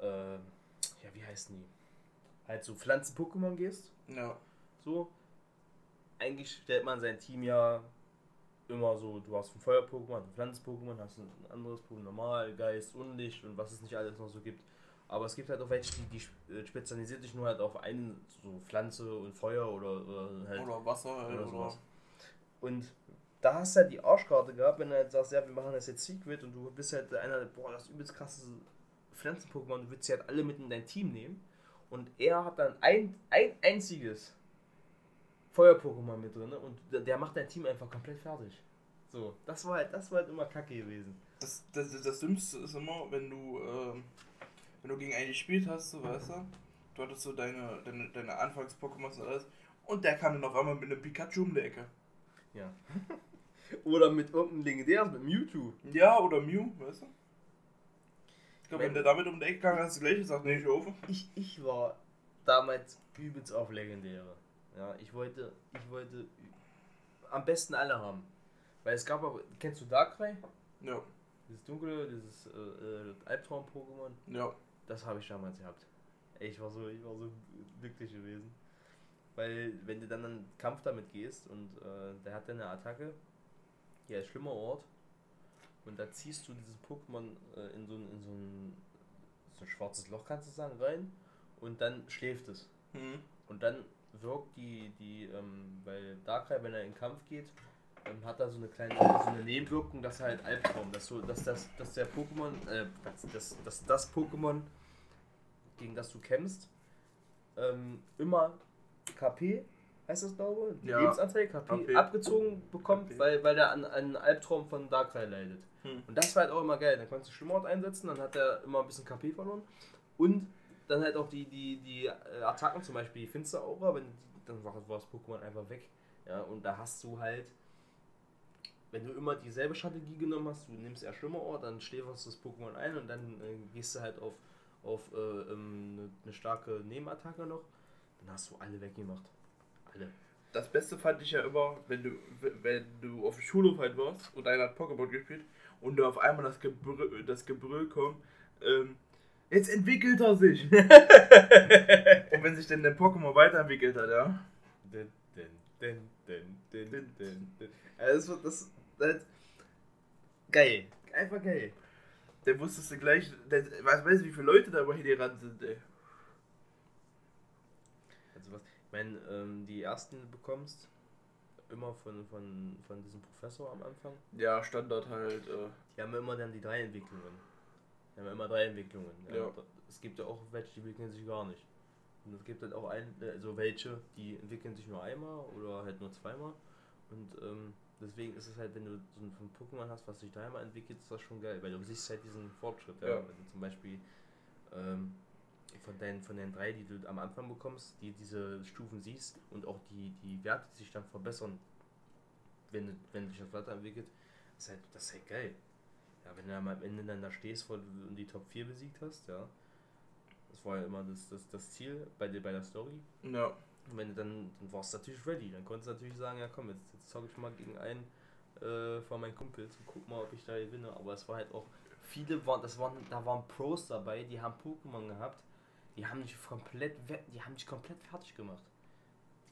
äh, ja, wie heißen die? Halt so Pflanzen-Pokémon gehst. Ja. So. Eigentlich stellt man sein Team ja immer so, du hast ein Feuer-Pokémon, ein Pflanzen-Pokémon, hast ein anderes Pokémon, Normal, Geist, Unlicht und was es nicht alles noch so gibt. Aber es gibt halt auch welche, die, die äh, spezialisiert sich nur halt auf einen, so Pflanze und Feuer oder, oder halt Oder Wasser oder oder. sowas. Und da hast du halt die Arschkarte gehabt, wenn du halt sagst, ja, wir machen das jetzt Secret und du bist halt einer, boah, das ist übelst krasses Pflanzen-Pokémon, du willst sie halt alle mit in dein Team nehmen. Und er hat dann ein, ein einziges Feuer-Pokémon mit drin und der, macht dein Team einfach komplett fertig. So, das war halt, das war halt immer kacke gewesen. Das, das, das Dümmste ist immer, wenn du, ähm, wenn du gegen einen gespielt hast, so weißt du, du hattest so deine, deine, deine Anfangs-Pokémons und alles, und der kam dann auf einmal mit einem Pikachu um die Ecke. Ja. Oder mit irgendeinem legendären, mit Mewtwo. Ja, oder Mew, weißt du? Ich glaube, Wenn- wenn der damit um die Ecke kam, hast du gleich gesagt, nee, ich hoffe. ich, ich war damals übelst auf Legendäre. Ja, ich wollte, ich wollte am besten alle haben. Weil es gab aber, kennst du Darkrai? Ja, Dieses dunkle, dieses äh, äh, Albtraum-Pokémon? ja. Das habe ich damals gehabt. Ich war so, ich war so glücklich gewesen. Weil, wenn du dann in einen Kampf damit gehst und äh, der hat dann eine Attacke, ja, ist schlimmer Ort, und da ziehst du dieses Pokémon äh, in so ein, in so ein, so ein schwarzes Loch, kannst du sagen, rein, und dann schläft es. Hm. Und dann wirkt die, die ähm, weil Darkrai, wenn er in den Kampf geht, ähm, hat da so eine kleine so eine Nebenwirkung, dass halt Albtraum, dass so, dass das, dass der Pokémon, äh, dass, dass, dass das Pokémon, gegen das du kämpfst, ähm, immer KP, heißt das glaube ich, die Ja. Lebensanzeige KP, abgezogen bekommt, KP. weil, weil der an einen Albtraum von Darkrai leidet. Hm. Und das war halt auch immer geil. Dann konntest du Schlimmort einsetzen, dann hat er immer ein bisschen KP verloren. Und dann halt auch die, die, die äh, Attacken, zum Beispiel die Finsteraura, wenn dann war, war das Pokémon einfach weg. Ja, und da hast du halt, wenn du immer dieselbe Strategie genommen hast, du nimmst erst Schlimmerort, dann schläferst du das Pokémon ein und dann äh, gehst du halt auf, auf äh, ähm, eine, eine starke Nebenattacke noch, dann hast du alle weggemacht. Alle. Das Beste fand ich ja immer, wenn du, wenn du auf dem Schulhof halt warst und einer hat Pokémon gespielt und da auf einmal das Gebrüll, das Gebrüll kommt, ähm, jetzt entwickelt er sich. und wenn sich dann der Pokémon weiterentwickelt hat, ja. Din, din, din. Also das, das, das geil. Einfach geil. Der wusstest du gleich, der, was weißt du, wie viele Leute da über hier ran sind, ey. Also meine, ähm, die ersten bekommst, immer von, von, von diesem Professor am Anfang, Ja, Standard halt, äh, die haben immer dann die drei Entwicklungen. Die haben immer drei Entwicklungen. Ja. Es gibt ja auch welche, die entwickeln sich gar nicht. Und es gibt halt auch ein, also welche, die entwickeln sich nur einmal oder halt nur zweimal. Und ähm, deswegen ist es halt, wenn du so ein, Pokémon hast, was sich dreimal entwickelt, ist das schon geil, weil du siehst halt diesen Fortschritt. Ja? Ja. Wenn du zum Beispiel ähm, von, deinen, von den drei, die du am Anfang bekommst, die diese Stufen siehst und auch die, die Werte, sich dann verbessern, wenn, du- wenn sich das weiterentwickelt, ist halt, das ist halt geil. Ja, wenn du dann am Ende dann da stehst und die Top 4 besiegt hast, ja. Das war ja immer das, das, das Ziel bei, der- bei der Story. ja. Und wenn du dann, dann warst du natürlich ready. Dann konntest du natürlich sagen, ja komm, jetzt, jetzt zocke ich mal gegen einen äh, von meinen Kumpels und guck mal, ob ich da gewinne. Aber es war halt auch, viele waren, das waren, da waren Pros dabei, die haben Pokémon gehabt, die haben dich komplett, die haben dich komplett fertig gemacht.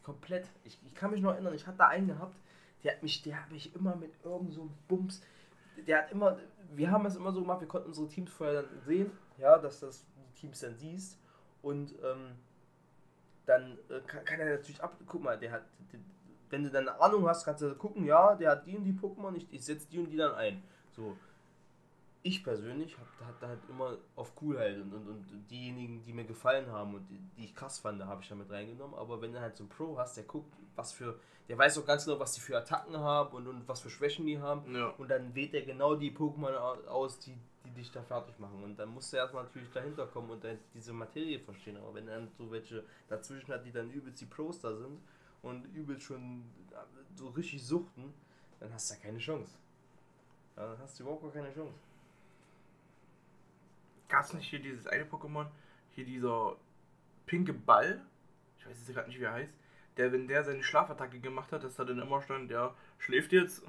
Komplett. Ich, ich kann mich noch erinnern, ich hatte einen gehabt, der hat mich, der hat mich immer mit irgend so Bums, der hat immer, wir haben es immer so gemacht, wir konnten unsere Teams vorher dann sehen, ja, dass das die Teams dann siehst und ähm, dann äh, kann, kann er natürlich ab, guck mal, der hat, die- wenn du dann eine Ahnung hast, kannst du gucken, ja, der hat die und die Pokémon, ich, ich setze die und die dann ein. So. Ich persönlich habe hab da halt immer auf Coolheit und, und, und diejenigen, die mir gefallen haben und die, die ich krass fand, habe ich da mit reingenommen. Aber wenn du halt so einen Pro hast, der guckt, was für, der weiß auch ganz genau, was die für Attacken haben und, und was für Schwächen die haben. Ja. Und dann wählt er genau die Pokémon au- aus, die, die dich da fertig machen. Und dann musst du erstmal natürlich dahinter kommen und dann diese Materie verstehen. Aber wenn dann so welche dazwischen hat, die dann übelst die Pros da sind und übelst schon so richtig suchten, dann hast du da keine Chance. Ja, dann hast du überhaupt gar keine Chance. Gab es nicht hier dieses eine Pokémon, hier dieser pinke Ball, ich weiß jetzt gerade nicht, wie er heißt, der, wenn der seine Schlafattacke gemacht hat, dass da dann immer stand, ja, schläft jetzt.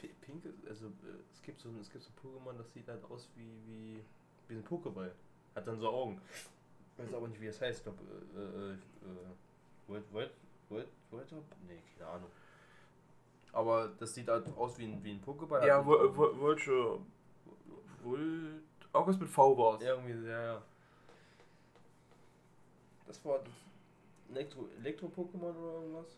P- Pink, ist- also äh, es gibt so ein, es gibt so Pokémon, das sieht halt aus wie, wie, wie ein Pokéball. Hat dann so Augen. Weiß aber nicht, wie es heißt. Ich glaube, äh, äh, äh, World, World, World, World? Nee, keine Ahnung. Aber das sieht halt aus wie ein, wie ein Pokéball. Ja, hat Wohl. Irgendwas mit V war es. Irgendwie, ja, ja. Das war das Elektro- Elektro-Pokémon oder irgendwas.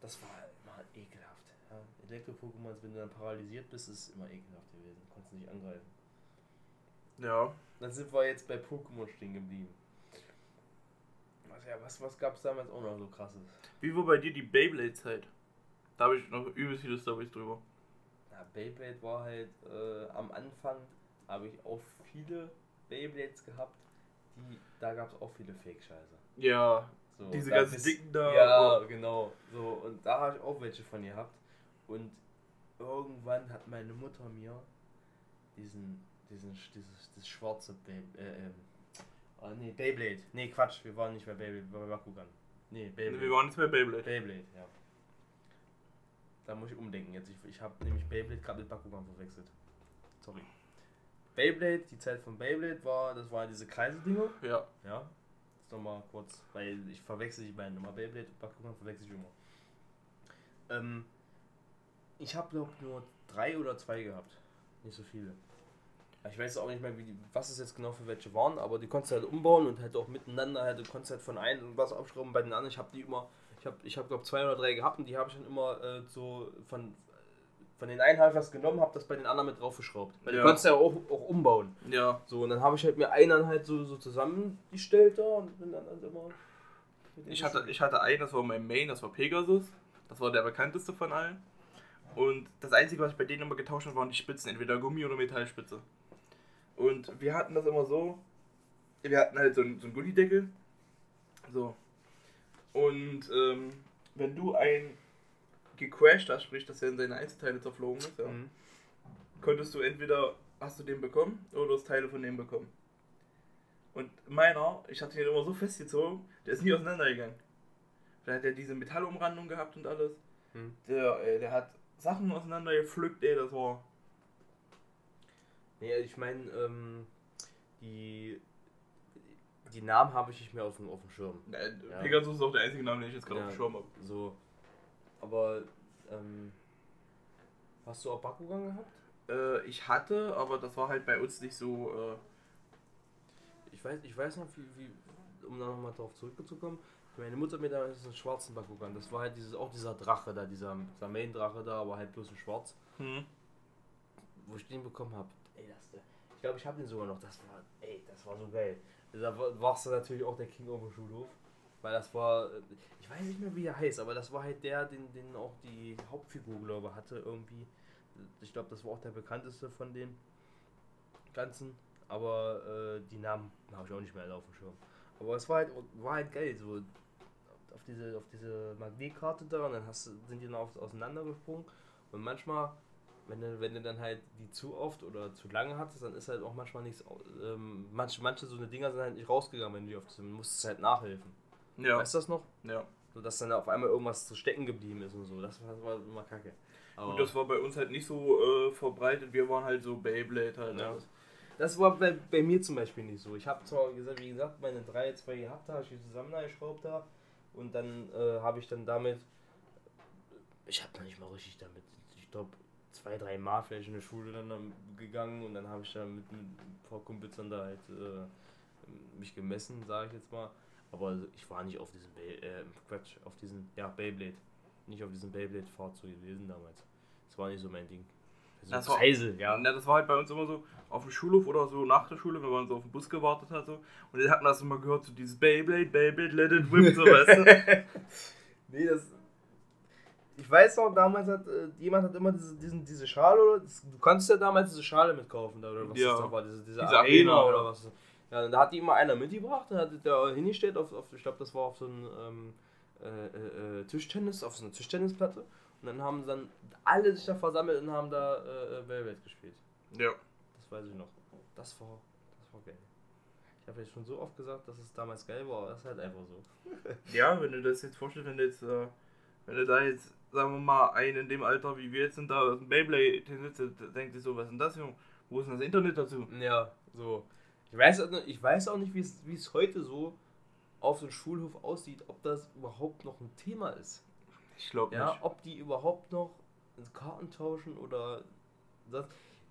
Das war immer ekelhaft. Ja. Elektro-Pokémon, wenn du dann paralysiert bist, ist immer ekelhaft gewesen. Konntest du nicht angreifen. Ja. Dann sind wir jetzt bei Pokémon stehen geblieben. Was, ja, was, was gab es damals auch noch so krasses? Wie war bei dir die Beyblade-Zeit? Da habe ich noch übelst viele Storys drüber. Beyblade war halt äh, am Anfang, habe ich auch viele Beyblades gehabt, die, da gab es auch viele Fake-Scheiße. Ja, So, diese ganzen Dicken da. Ja, oh. genau. So, und da habe ich auch welche von gehabt. Und irgendwann hat meine Mutter mir diesen, diesen, dieses, das schwarze Beyblade, äh, ähm, oh nee, Beyblade. Nee, Quatsch, wir waren nicht bei Beyblade, wir waren bei Bakugan. Nee, Beyblade. Wir waren jetzt bei Beyblade. Beyblade, ja. Da muss ich umdenken jetzt. Ich, ich habe nämlich Beyblade gerade mit Bakugan verwechselt. Sorry. Beyblade, die Zeit von Beyblade war, das waren diese Kreisedinger. Ja. Ja. Jetzt nochmal kurz, weil ich verwechsel die beiden immer. Beyblade und Bakugan verwechsel ich immer. Ähm, ich habe glaube nur drei oder zwei gehabt. Nicht so viele. Ich weiß auch nicht mehr, wie die, was es jetzt genau für welche waren, aber die konntest du halt umbauen und halt auch miteinander halt, du konntest halt von einem was abschrauben bei den anderen. Ich habe die immer, ich habe, ich hab, glaube zwei oder drei gehabt und die habe ich dann immer äh, so von, von den einen habe ich was genommen, habe das bei den anderen mit draufgeschraubt. Weil Ja. du kannst ja auch, auch umbauen. Ja. So, und dann habe ich halt mir einen dann halt so, so zusammengestellt da und bin dann halt immer. Ich hatte, ich hatte einen, das war mein Main, das war Pegasus. Das war der bekannteste von allen. Und das Einzige, was ich bei denen immer getauscht habe, waren die Spitzen, entweder Gummi- oder Metallspitze. Und wir hatten das immer so, wir hatten halt so einen, so einen Gullideckel. So. Und ähm, wenn du einen gecrashed hast, sprich, dass er in seine Einzelteile zerflogen ist, ja, Mhm. konntest du entweder, hast du den bekommen, oder du hast Teile von dem bekommen. Und meiner, ich hatte den immer so festgezogen, der ist nie auseinandergegangen. Der hat ja diese Metallumrandung gehabt und alles. Mhm. Der, ey, der hat Sachen auseinandergepflückt, ey, das war. Nee, ich meine, ähm, die, die Namen habe ich nicht mehr auf dem, auf dem Schirm. Äh, Ja. Pegasus ist auch der einzige Name, den ich jetzt gerade Ja. auf dem Schirm habe. So. Aber, ähm, hast du auch Bakugan gehabt? Äh, ich hatte, aber das war halt bei uns nicht so. Äh, Ich weiß, ich weiß noch, wie, wie um da nochmal drauf zurückzukommen. Meine Mutter hat mir da einen schwarzen Bakugan. Das war halt dieses, auch dieser Drache da, dieser, dieser Main-Drache da, aber halt bloß in schwarz. hm. Wo ich den bekommen habe. Ey, das, ich glaube, ich habe den sogar noch. Das war, ey, das war so geil. Da war- warst du natürlich auch der King auf dem Schulhof. Weil das war, äh, ich weiß nicht mehr, wie er heißt, aber das war halt der, den, den auch die Hauptfigur, glaube ich, hatte irgendwie. Ich glaube, das war auch der bekannteste von den ganzen. Aber äh, die Namen habe ich auch nicht mehr auf dem Schirm. Aber es war halt, war halt geil, so auf diese, auf diese Magnetkarte da und dann hast sind die auf, auseinandergesprungen. Und manchmal, wenn du, wenn du dann halt die zu oft oder zu lange hattest, dann ist halt auch manchmal nichts. Ähm, manche, manche so eine Dinger sind halt nicht rausgegangen, wenn du die auf das, musstest halt nachhelfen. Ja. Weißt du das noch? ja. So dass dann auf einmal irgendwas zu stecken geblieben ist und so. Das war, das war immer kacke. Aber Gut, das war bei uns halt nicht so äh, verbreitet. Wir waren halt so Beyblade halt. Ja. alles. Das war bei, bei mir zum Beispiel nicht so. Ich habe zwar gesagt, wie gesagt, meine drei, zwei gehabt, da habe ich die zusammengeschraubt da und dann äh, habe ich dann damit, ich habe noch nicht mal richtig damit, ich glaube zwei, drei Mal vielleicht in der Schule dann, dann gegangen und dann habe ich dann mit, ein paar Kumpels dann da halt äh, mich gemessen, sage ich jetzt mal. Aber ich war nicht auf diesem, Bey- äh, Quatsch, auf diesen, ja, Beyblade. Nicht auf diesem Beyblade-Fahrzeug gewesen damals. Das war nicht so mein Ding. So Das war- Kreisel, ja. Ja, das war halt bei uns immer so auf dem Schulhof oder so nach der Schule, wenn man so auf den Bus gewartet hat. So. Und dann hat man das immer gehört, so dieses Beyblade, Beyblade, let it whip, so weißt du. Nee, das. Ich weiß noch, damals hat äh, jemand hat immer diese, diesen, diese Schale, oder? Das, du konntest ja damals diese Schale mitkaufen, oder was Ja. das da war, diese, diese, Diese Arena, Arena, oder ja. was. Ja, und da hat die immer einer mitgebracht, dann hat der hingestellt auf, auf ich glaube, das war auf so ein ähm, äh, äh, äh, Tischtennis, auf so eine Tischtennisplatte. Und dann haben dann alle sich da versammelt und haben da äh, äh, Beyblade gespielt. Ja. Das weiß ich noch. Das war, das war geil. Ich habe jetzt schon so oft gesagt, dass es damals geil war, aber das ist halt einfach so. Ja, wenn du das jetzt vorstellst, wenn du jetzt, äh, wenn du da jetzt, sagen wir mal, einen in dem Alter wie wir jetzt sind, da aus dem Beyblade der denkt sich so, was ist denn das, Junge? Wo ist denn das Internet dazu? Ja, so. Ich weiß, auch nicht- ich weiß auch nicht, wie es, heute so auf dem Schulhof aussieht, ob das überhaupt noch ein Thema ist. Ich glaube Ja, nicht. ob die überhaupt noch Karten tauschen oder das.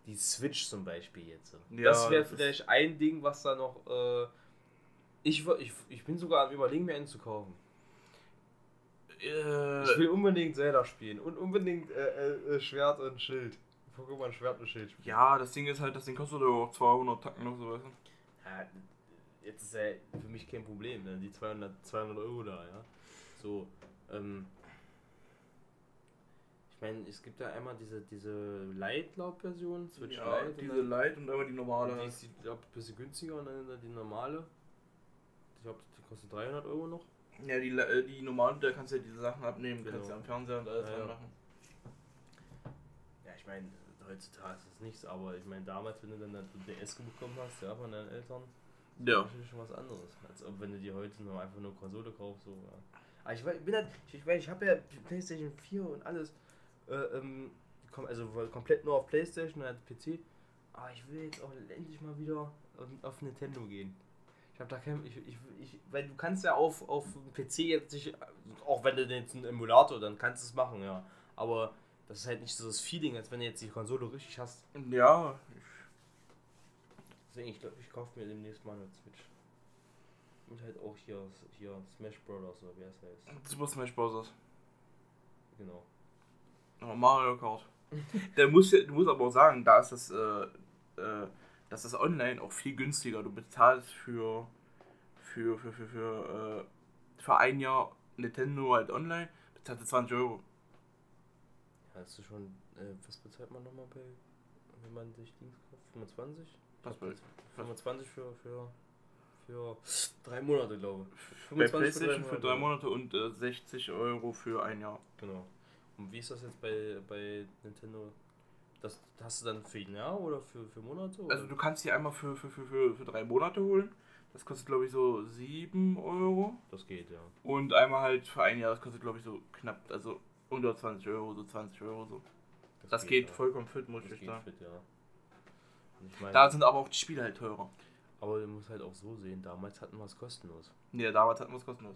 Die Switch zum Beispiel jetzt. Ja, das wäre vielleicht ein Ding, was da noch. Äh, ich, ich, ich bin sogar am überlegen, mir einen zu kaufen. Äh, Ich will unbedingt Zelda spielen und unbedingt äh, äh, Schwert und Schild. Pokémon Schwert und Schild spielen. ja, das Ding ist halt, das Ding kostet auch 200 Tacken noch so, weißt du? Ja, jetzt ist ja für mich kein Problem, ne? die 200, 200 Euro da, ja. So, ähm, ich meine, es gibt ja einmal diese, diese Light-Laub-Version, Switch Ja, Lite. diese Light und einmal die normale. Die ist, glaube ich, ein bisschen günstiger und dann die normale. Ich glaube, die kostet 300 Euro noch. Ja, die, äh, die normale, da kannst du ja diese Sachen abnehmen, Genau. kannst ja am Fernseher und alles Ja, ja. machen. Ja, ich meine, heutzutage ist es nichts, aber ich meine, damals, wenn du dann ein DS bekommen hast, ja, von deinen Eltern, Ja. natürlich schon was anderes. Als ob wenn du dir heute nur einfach nur Konsole kaufst. So, ja. Aber ich, wei- bin halt, ich, ich, weiß, ich habe ja Playstation 4 und alles. Äh, ähm, komm, also komplett nur auf Playstation und halt PC. Aber ich will jetzt auch endlich mal wieder auf Nintendo gehen. Ich habe da kein. Ich, ich, ich, weil du kannst ja auf, auf dem PC jetzt nicht. Auch wenn du jetzt einen Emulator, dann kannst du es machen, ja. Aber das ist halt nicht so das Feeling, als wenn du jetzt die Konsole richtig hast. Ja, Deswegen, ich glaube, ich kaufe mir demnächst mal eine Switch. Und halt auch hier, hier Smash Brothers oder wie heißt das? Super Smash Bros. Genau. Oh, Mario Kart. Der muss, ja- du musst aber auch sagen, da ist das, äh, äh, das ist online auch viel günstiger. Du bezahlst für, für, für, für, für, äh, für ein Jahr Nintendo halt online, bezahlst du 20 Euro. Ja, hast du schon, äh, was bezahlt man nochmal bei, wenn man sich Dings kauft? 25? Was bei, 25 für, für, für drei Monate, glaube ich. bei 25 PlayStation für drei Monate und äh, 60 Euro für ein Jahr. Genau. Und wie ist das jetzt bei, bei Nintendo? Das hast du dann für ein Jahr oder für, für Monate? Oder? Also du kannst die einmal für, für, für, für, für drei Monate holen. Das kostet glaube ich so 7 Euro. das geht, ja. Und einmal halt für ein Jahr, das kostet glaube ich so knapp, also unter 20 Euro, so 20 Euro so. Das geht ja. vollkommen fit, muss Das ich geht sagen. fit, ja. Ich meine, Da sind aber auch die Spiele halt teurer. aber du musst halt auch so sehen, damals hatten wir es kostenlos. Ja, damals hatten wir es kostenlos.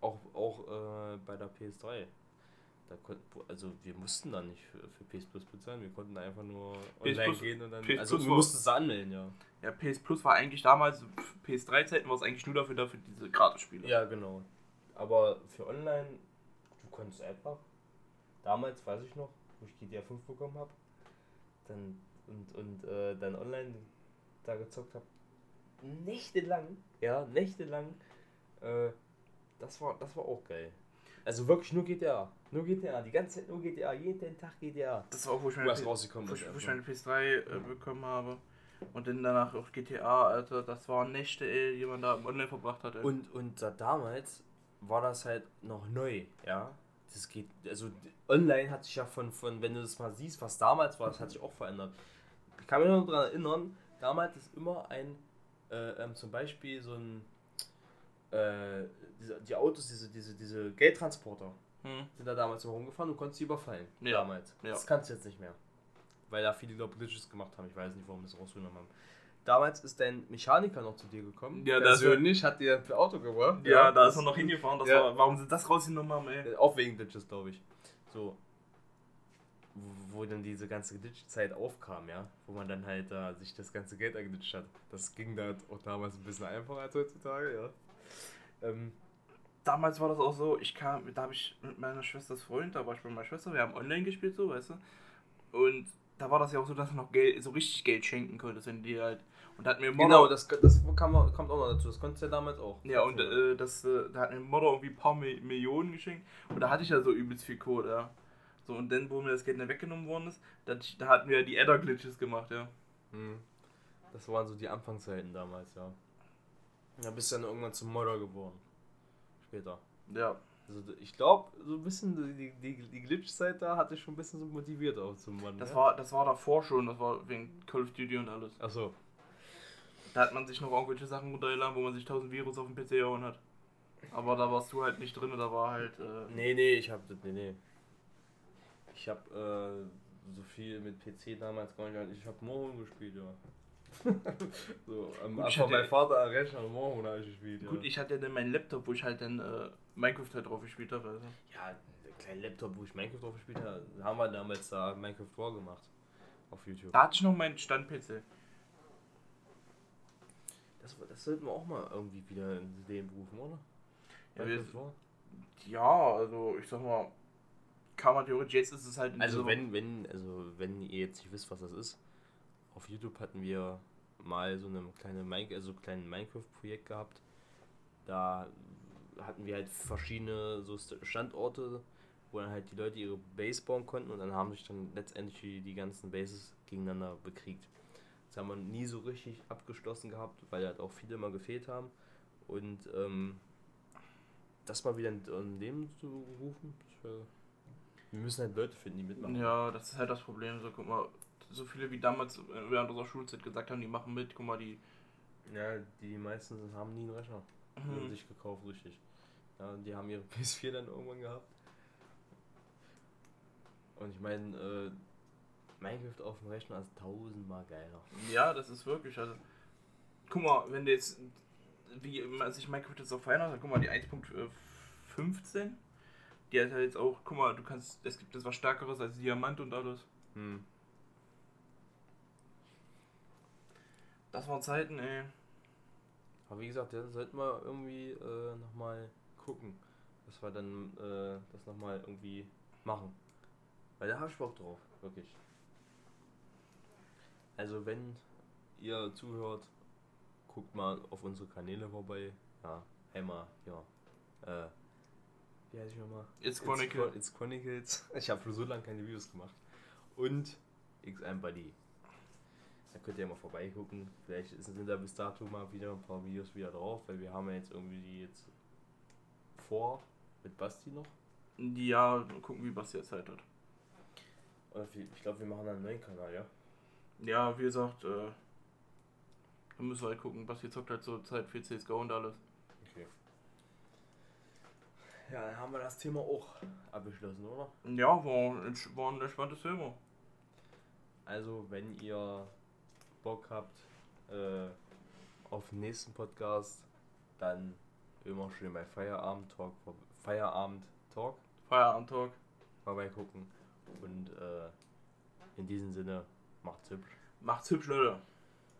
Auch, auch äh, bei der PS3. Da konnten, also wir mussten da nicht für, für PS Plus bezahlen, wir konnten einfach nur PS online Plus- gehen und dann. PS also Plus wir mussten es anmelden, ja. Ja, PS Plus war eigentlich damals, PS3-Zeiten war es eigentlich nur dafür, dafür diese Gratis-Spiele. Ja, genau. Aber für online, du konntest einfach, damals weiß ich noch, wo ich GTA 5 bekommen habe, dann und, und äh, dann online da gezockt habe, nächtelang, ja, nächtelang, äh, das war, das war auch geil. Also wirklich nur GTA, nur GTA, die ganze Zeit nur GTA, jeden Tag GTA. Das war auch, wo ich meine, P- rausgekommen wo ich, wo ich meine PS3 äh, bekommen habe. Und dann danach auch GTA, Alter, das waren Nächte, ey, die man da online verbracht hat. Ey. Und, und da damals war das halt noch neu, ja. Das geht, also online hat sich ja von, von, wenn du das mal siehst, was damals war, das hat sich auch verändert. Ich kann mich noch daran erinnern, damals ist immer ein, äh, ähm, zum Beispiel so ein, äh, diese, die Autos, diese, diese, diese Geldtransporter, Hm. sind da damals so rumgefahren und konntest die überfallen. Ja, Damals. ja. Das kannst du jetzt nicht mehr. Weil da viele, glaube Glitches gemacht haben. Ich weiß nicht, warum sie es rausgenommen haben. Damals ist dein Mechaniker noch zu dir gekommen. Ja, er- persönlich hat dir ein Auto gebracht. Ja, da ist er noch hingefahren. Das Ja. war, warum sie das rausgenommen haben, ey? Äh, Auch wegen Glitches, glaube ich. So. Wo, dann diese ganze Glitch-Zeit aufkam, ja. Wo man dann halt da sich das ganze Geld angeglitscht hat. Das ging da auch damals ein bisschen einfacher als heutzutage, ja. Ähm, Damals war das auch so, ich kam, da habe ich mit meiner Schwesters Freund, da war ich bei meiner Schwester, wir haben online gespielt, so, weißt du. Und da war das ja auch so, dass du noch Geld, so richtig Geld schenken konntest, wenn die halt. Und da hat mir genau, das, das kam, kommt auch noch dazu. Das konntest du ja damals auch. Ja, und äh, das, äh, da hat mir Mutter irgendwie ein paar Mi Millionen geschenkt. Und da hatte ich ja so übelst viel Code, ja. So, und dann, wo mir das Geld nicht weggenommen worden ist, da, da hatten wir die Adder-Glitches gemacht, ja. Hm. Das waren so die Anfangszeiten damals, ja. Da bist du dann irgendwann zum Modder geworden. Später. Ja. Also ich glaube, so ein bisschen die, die, die Glitch-Zeit da hat dich schon ein bisschen so motiviert auch zum Modden. Das ja? war, das war davor schon, das war wegen Call of Duty und alles. Achso. Da hat man sich noch irgendwelche Sachen runtergeladen, wo man sich 1000 Virus auf dem PC gehauen hat. Aber da warst du halt nicht drin, da war halt. Äh, Nee, nee, ich hab das, nee, nee. Ich hab äh, so viel mit PC damals gar nicht, ich hab Morgen gespielt, ja. So, am Gut, ich Anfang hatte- mein Vater am Rechner Morgen habe ich gespielt, ja. Gut, ich hatte dann meinen Laptop, wo ich halt dann äh, Minecraft halt drauf gespielt habe. Also. Ja, der kleine Laptop, wo ich Minecraft drauf gespielt habe, haben wir damals da Minecraft War gemacht. Auf YouTube. Da hatte ich noch meinen Stand-PC. Das, das sollten wir auch mal irgendwie wieder in den berufen, oder? Ja, wir- Minecraft? Ja, also ich sag mal, kann man theoretisch, jetzt ist es halt Also wenn, wenn, also wenn ihr jetzt nicht wisst, was das ist, auf YouTube hatten wir mal so eine kleine Mine also kleinen Minecraft-Projekt gehabt. Da hatten wir halt verschiedene so St- Standorte, wo dann halt die Leute ihre Base bauen konnten und dann haben sich dann letztendlich die, die ganzen Bases gegeneinander bekriegt. Das haben wir nie so richtig abgeschlossen gehabt, weil halt auch viele immer gefehlt haben. Und ähm, das mal wieder in, Leben zu rufen, wir müssen halt Leute finden, die mitmachen. Ja, das ist halt das Problem. So, guck mal, so viele wie damals während unserer Schulzeit gesagt haben, die machen mit. Guck mal, die. Ja, die meisten haben nie einen Rechner Mhm. sich gekauft, richtig. Ja, die haben ihre PS4 dann irgendwann gehabt. Und ich meine, äh, Minecraft auf dem Rechner ist tausendmal geiler. Ja, das ist wirklich. Also, guck mal, wenn du jetzt. Wie man sich Minecraft jetzt auch verändert hat, guck mal, die 1.15. Die hat halt jetzt auch, guck mal, du kannst. Es gibt jetzt was Stärkeres als Diamant und alles. Hm. Das waren Zeiten, ey. Aber wie gesagt, da sollten wir irgendwie äh, nochmal gucken, dass wir dann äh, das nochmal irgendwie machen. Weil da habe ich Bock drauf, wirklich. Also wenn ihr zuhört, guckt mal auf unsere Kanäle vorbei. Ja, einmal, ja. Äh, wie heißt ich nochmal? It's Chronicle. It's, Chronicles. Ich habe schon so lange keine Videos gemacht. Und X1 Buddy. Da könnt ihr mal vorbeigucken. Vielleicht sind da bis dato mal wieder ein paar Videos wieder drauf, weil wir haben ja jetzt irgendwie die jetzt vor mit Basti noch. Ja, gucken, wie Basti jetzt Zeit hat. Ich glaube, wir machen einen neuen Kanal, ja? Ja, wie gesagt, äh, dann müssen wir halt gucken, Basti zockt halt so Zeit für CSGO und alles. Okay. Ja, dann haben wir das Thema auch abgeschlossen, oder? Ja, war, ein- war ein entspanntes Thema. Also, wenn ihr Bock habt äh, auf den nächsten Podcast, dann immer schön bei Feierabend Talk, Feierabend Talk Feierabend-Talk. vorbeigucken. Und äh, in diesem Sinne, macht's hübsch. Macht's hübsch, Leute.